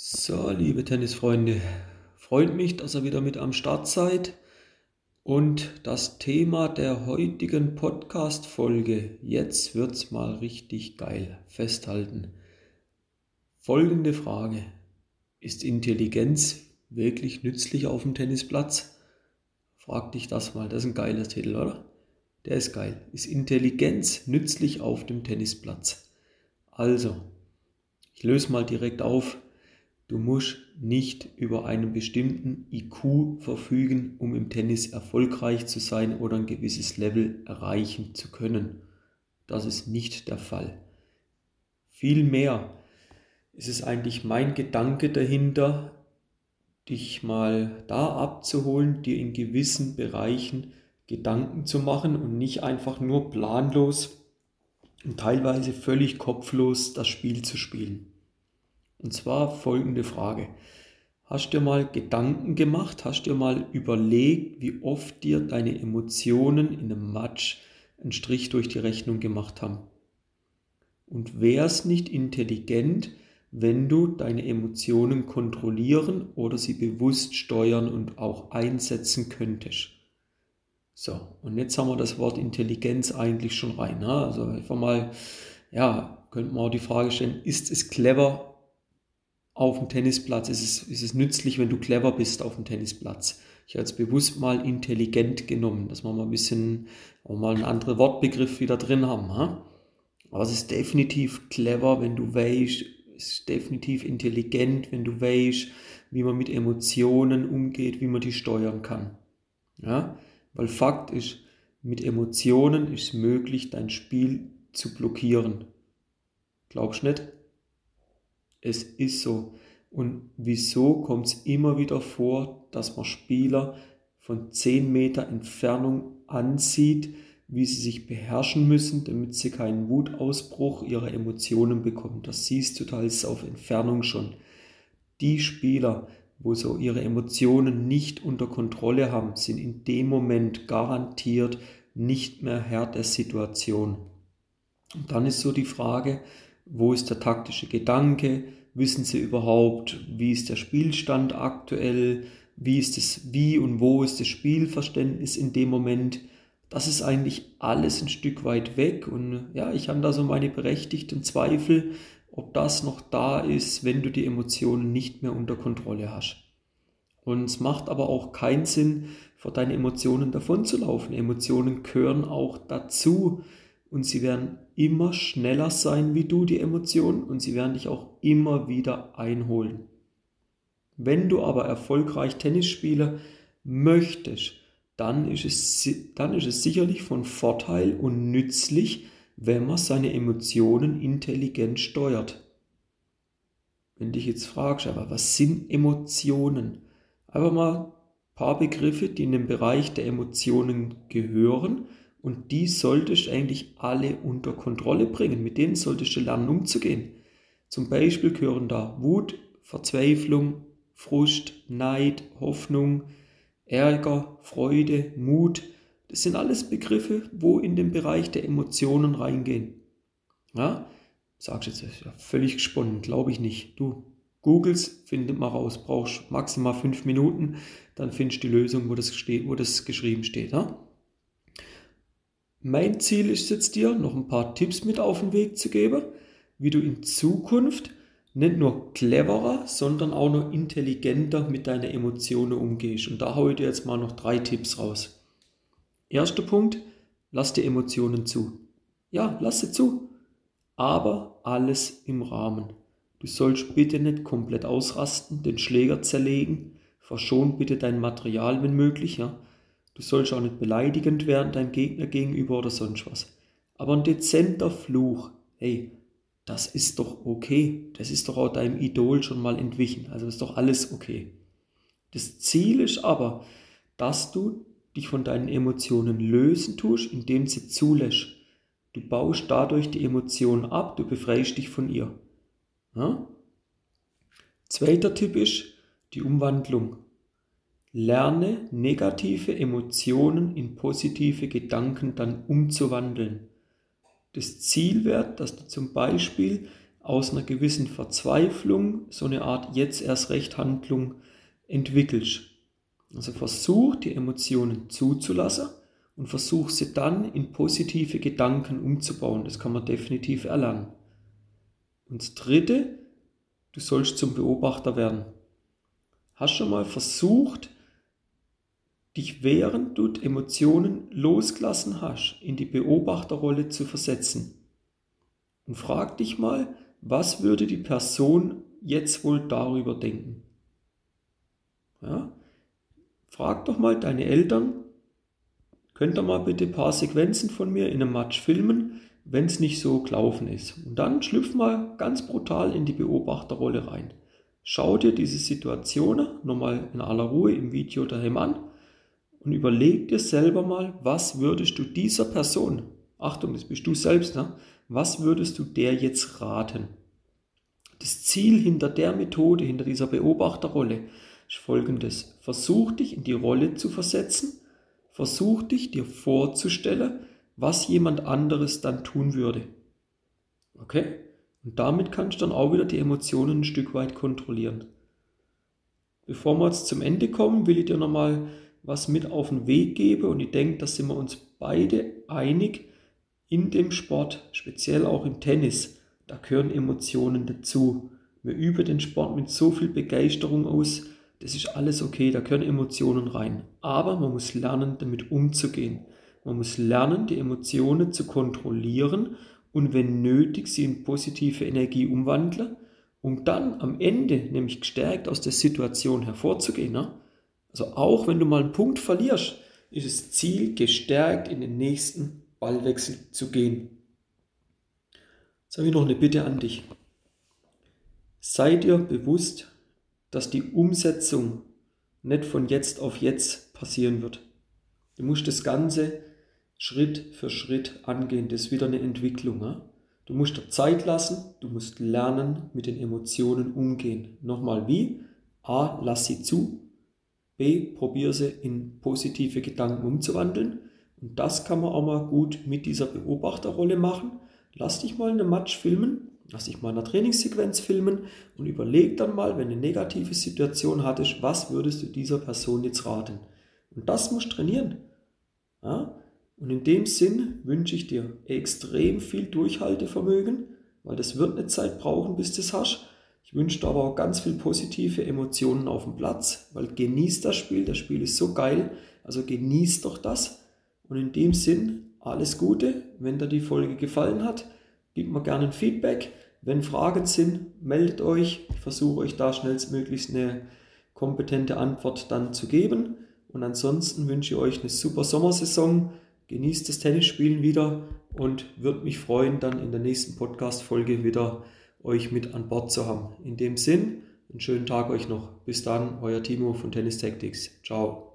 So, liebe Tennisfreunde, freut mich, dass ihr wieder mit am Start seid. Und das Thema der heutigen Podcast-Folge, jetzt wird's mal richtig geil. Festhalten. Folgende Frage: Ist Intelligenz wirklich nützlich auf dem Tennisplatz? Frag dich das mal, das ist ein geiler Titel, oder? Der ist geil. Ist Intelligenz nützlich auf dem Tennisplatz? Also, ich löse mal direkt auf Du musst nicht über einen bestimmten IQ verfügen, um im Tennis erfolgreich zu sein oder ein gewisses Level erreichen zu können. Das ist nicht der Fall. Vielmehr ist es eigentlich mein Gedanke dahinter, dich mal da abzuholen, dir in gewissen Bereichen Gedanken zu machen und nicht einfach nur planlos und teilweise völlig kopflos das Spiel zu spielen. Und zwar folgende Frage. Hast du dir mal Gedanken gemacht? Hast du dir mal überlegt, wie oft dir deine Emotionen in einem Match einen Strich durch die Rechnung gemacht haben? Und wäre es nicht intelligent, wenn du deine Emotionen kontrollieren oder sie bewusst steuern und auch einsetzen könntest? So, und jetzt haben wir das Wort Intelligenz eigentlich schon rein. Ne? Also einfach mal, ja, könnte man auch die Frage stellen, ist es clever, auf dem Tennisplatz ist es, ist es nützlich, wenn du clever bist auf dem Tennisplatz. Ich habe jetzt bewusst mal intelligent genommen, dass wir mal ein bisschen, mal einen anderen Wortbegriff wieder drin haben. Ha? Aber es ist definitiv clever, wenn du weißt, es ist definitiv intelligent, wenn du weißt, wie man mit Emotionen umgeht, wie man die steuern kann. Ja? Weil Fakt ist, mit Emotionen ist es möglich, dein Spiel zu blockieren. Glaubst du nicht? Es ist so. Und wieso kommt es immer wieder vor, dass man Spieler von 10 Meter Entfernung ansieht, wie sie sich beherrschen müssen, damit sie keinen Wutausbruch ihrer Emotionen bekommen. Das siehst du teils auf Entfernung schon. Die Spieler, wo so ihre Emotionen nicht unter Kontrolle haben, sind in dem Moment garantiert nicht mehr Herr der Situation. Und dann ist so die Frage, wo ist der taktische Gedanke, wissen sie überhaupt, wie ist der Spielstand aktuell, wie ist es, wie und wo ist das Spielverständnis in dem Moment. Das ist eigentlich alles ein Stück weit weg und ja, ich habe da so meine berechtigten Zweifel, ob das noch da ist, wenn du die Emotionen nicht mehr unter Kontrolle hast. Und es macht aber auch keinen Sinn, vor deinen Emotionen davonzulaufen. Emotionen gehören auch dazu und sie werden immer schneller sein wie du, die Emotionen, und sie werden dich auch immer wieder einholen. Wenn du aber erfolgreich Tennis spielen möchtest, dann ist, es, dann ist es sicherlich von Vorteil und nützlich, wenn man seine Emotionen intelligent steuert. Wenn dich jetzt fragst, aber was sind Emotionen? Einfach mal ein paar Begriffe, die in den Bereich der Emotionen gehören und die solltest du eigentlich alle unter Kontrolle bringen. Mit denen solltest du lernen umzugehen. Zum Beispiel gehören da Wut, Verzweiflung, Frust, Neid, Hoffnung, Ärger, Freude, Mut. Das sind alles Begriffe, wo in den Bereich der Emotionen reingehen. Ja, sagst jetzt, das ist ja völlig gesponnen, glaube ich nicht. Du googles, findet mal raus, brauchst maximal fünf Minuten, dann findest du die Lösung, wo das, steht, wo das geschrieben steht. Ja? Mein Ziel ist jetzt dir, noch ein paar Tipps mit auf den Weg zu geben, wie du in Zukunft nicht nur cleverer, sondern auch noch intelligenter mit deinen Emotionen umgehst. Und da haue ich dir jetzt mal noch drei Tipps raus. Erster Punkt, lass die Emotionen zu. Ja, lass sie zu. Aber alles im Rahmen. Du sollst bitte nicht komplett ausrasten, den Schläger zerlegen. Verschon bitte dein Material, wenn möglich. Ja? Du sollst auch nicht beleidigend werden deinem Gegner gegenüber oder sonst was. Aber ein dezenter Fluch, hey, das ist doch okay. Das ist doch auch deinem Idol schon mal entwichen. Also ist doch alles okay. Das Ziel ist aber, dass du dich von deinen Emotionen lösen tust, indem sie zulässt. Du baust dadurch die Emotion ab, du befreist dich von ihr. Ja? Zweiter Tipp ist die Umwandlung. Lerne negative Emotionen in positive Gedanken dann umzuwandeln. Das Ziel wäre, dass du zum Beispiel aus einer gewissen Verzweiflung so eine Art jetzt erst recht Handlung entwickelst. Also versuch die Emotionen zuzulassen und versuch sie dann in positive Gedanken umzubauen. Das kann man definitiv erlernen. Und das dritte, du sollst zum Beobachter werden. Hast schon mal versucht, dich während du Emotionen losgelassen hast, in die Beobachterrolle zu versetzen? Und frag dich mal, was würde die Person jetzt wohl darüber denken? Ja? Frag doch mal deine Eltern, könnt ihr mal bitte ein paar Sequenzen von mir in einem Match filmen, wenn es nicht so gelaufen ist. Und dann schlüpf mal ganz brutal in die Beobachterrolle rein. Schau dir diese Situationen nochmal in aller Ruhe im Video daheim an und überleg dir selber mal, was würdest du dieser Person, Achtung, das bist du selbst, ne? was würdest du der jetzt raten? Das Ziel hinter der Methode, hinter dieser Beobachterrolle ist folgendes. Versuch dich in die Rolle zu versetzen, versuch dich dir vorzustellen, was jemand anderes dann tun würde. Okay? Und damit kannst du dann auch wieder die Emotionen ein Stück weit kontrollieren. Bevor wir jetzt zum Ende kommen, will ich dir nochmal was mit auf den Weg geben und ich denke, da sind wir uns beide einig in dem Sport, speziell auch im Tennis, da gehören Emotionen dazu. Wir üben den Sport mit so viel Begeisterung aus, das ist alles okay, da gehören Emotionen rein. Aber man muss lernen, damit umzugehen. Man muss lernen, die Emotionen zu kontrollieren und wenn nötig, sie in positive Energie umwandeln, um dann am Ende nämlich gestärkt aus der Situation hervorzugehen. Ne? Also auch wenn du mal einen Punkt verlierst, ist das Ziel, gestärkt in den nächsten Ballwechsel zu gehen. Jetzt habe ich noch eine Bitte an dich. Sei dir bewusst, dass die Umsetzung nicht von jetzt auf jetzt passieren wird. Du musst das Ganze Schritt für Schritt angehen. Das ist wieder eine Entwicklung. Ja? Du musst dir Zeit lassen, du musst lernen, mit den Emotionen umgehen. Nochmal wie? A, lass sie zu. B, probier sie in positive Gedanken umzuwandeln. Und das kann man auch mal gut mit dieser Beobachterrolle machen. Lass dich mal eine Match filmen, lass dich mal eine Trainingssequenz filmen und überleg dann mal, wenn du eine negative Situation hattest, was würdest du dieser Person jetzt raten? Und das musst du trainieren. Ja? Und in dem Sinn wünsche ich dir extrem viel Durchhaltevermögen, weil das wird eine Zeit brauchen, bis du es hast. Ich wünsche aber auch ganz viel positive Emotionen auf dem Platz, weil genießt das Spiel, das Spiel ist so geil, also genießt doch das. Und in dem Sinn, alles Gute. Wenn dir die Folge gefallen hat, gebt mir gerne ein Feedback. Wenn Fragen sind, meldet euch. Ich versuche euch da schnellstmöglichst eine kompetente Antwort dann zu geben. Und ansonsten wünsche ich euch eine super Sommersaison. Genießt das Tennisspielen wieder und würde mich freuen, dann in der nächsten Podcast-Folge wieder euch mit an Bord zu haben. In dem Sinn, einen schönen Tag euch noch. Bis dann, euer Timo von Tennis Tactics. Ciao.